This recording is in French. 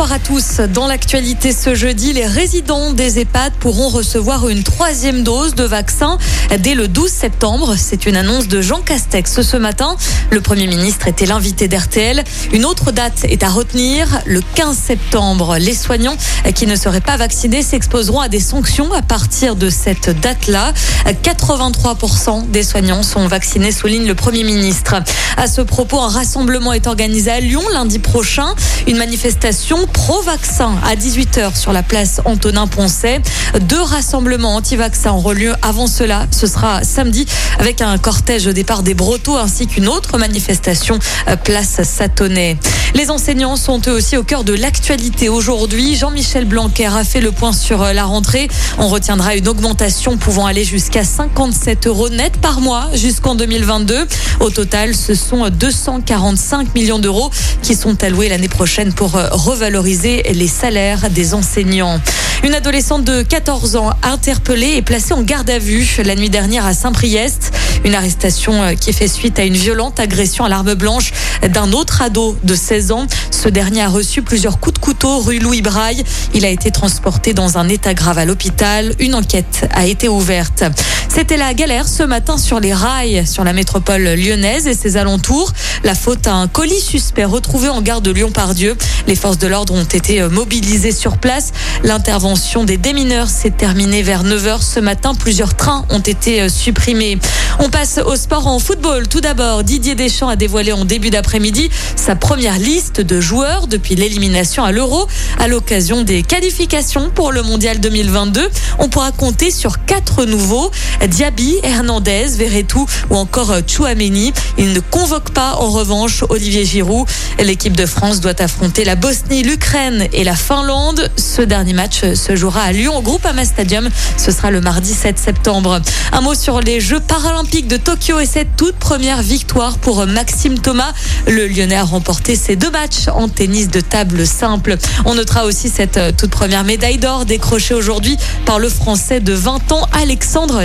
Bonsoir à tous. Dans l'actualité ce jeudi, les résidents des EHPAD pourront recevoir une troisième dose de vaccin dès le 12 septembre. C'est une annonce de Jean Castex ce matin. Le Premier ministre était l'invité d'RTL. Une autre date est à retenir, le 15 septembre. Les soignants qui ne seraient pas vaccinés s'exposeront à des sanctions à partir de cette date-là. 83% des soignants sont vaccinés, souligne le Premier ministre. À ce propos, un rassemblement est organisé à Lyon lundi prochain. Une manifestation pro-vaccin à 18h sur la place Antonin Poncet. Deux rassemblements anti-vaccins auront lieu avant cela. Ce sera samedi avec un cortège au départ des Brotteaux ainsi qu'une autre manifestation euh, place Satonnet. Les enseignants sont eux aussi au cœur de l'actualité aujourd'hui. Jean-Michel Blanquer a fait le point sur euh, la rentrée. On retiendra une augmentation pouvant aller jusqu'à 57 euros net par mois jusqu'en 2022. Au total, ce sont 245 millions d'euros qui sont alloués l'année prochaine pour euh, revaloriser les salaires des enseignants. Une adolescente de 14 ans interpellée et placée en garde à vue la nuit dernière à Saint-Priest. Une arrestation euh, qui fait suite à une violente agression à l'arme blanche d'un autre ado de 16 ans. Ce dernier a reçu plusieurs coups de couteau rue Louis Braille. Il a été transporté dans un état grave à l'hôpital. Une enquête a été ouverte. C'était la galère ce matin sur les rails sur la métropole lyonnaise et ses alentours. La faute à un colis suspect retrouvé en gare de Lyon-Pardieu. Les forces de l'ordre ont été mobilisées sur place. L'intervention des démineurs s'est terminée vers 9h ce matin. Plusieurs trains ont été supprimés. On passe au sport en football. Tout d'abord, Didier Deschamps a dévoilé en début d'après-midi sa première liste de joueurs depuis l'élimination à l'Euro à l'occasion des qualifications pour le Mondial 2022. On pourra compter sur quatre nouveaux Diaby, Hernandez, Verretou ou encore Chouameni. Il ne convoque pas en revanche Olivier Giroud. L'équipe de France doit affronter la Bosnie, l'Ukraine et la Finlande. Ce dernier match se jouera à Lyon au Groupama Stadium. Ce sera le mardi 7 septembre. Un mot sur les Jeux paralympiques de Tokyo et cette toute première victoire pour Maxime Thomas. Le Lyonnais a remporté ses deux matchs en tennis de table simple. On notera aussi cette toute première médaille d'or décrochée aujourd'hui par le Français de 20 ans Alexandre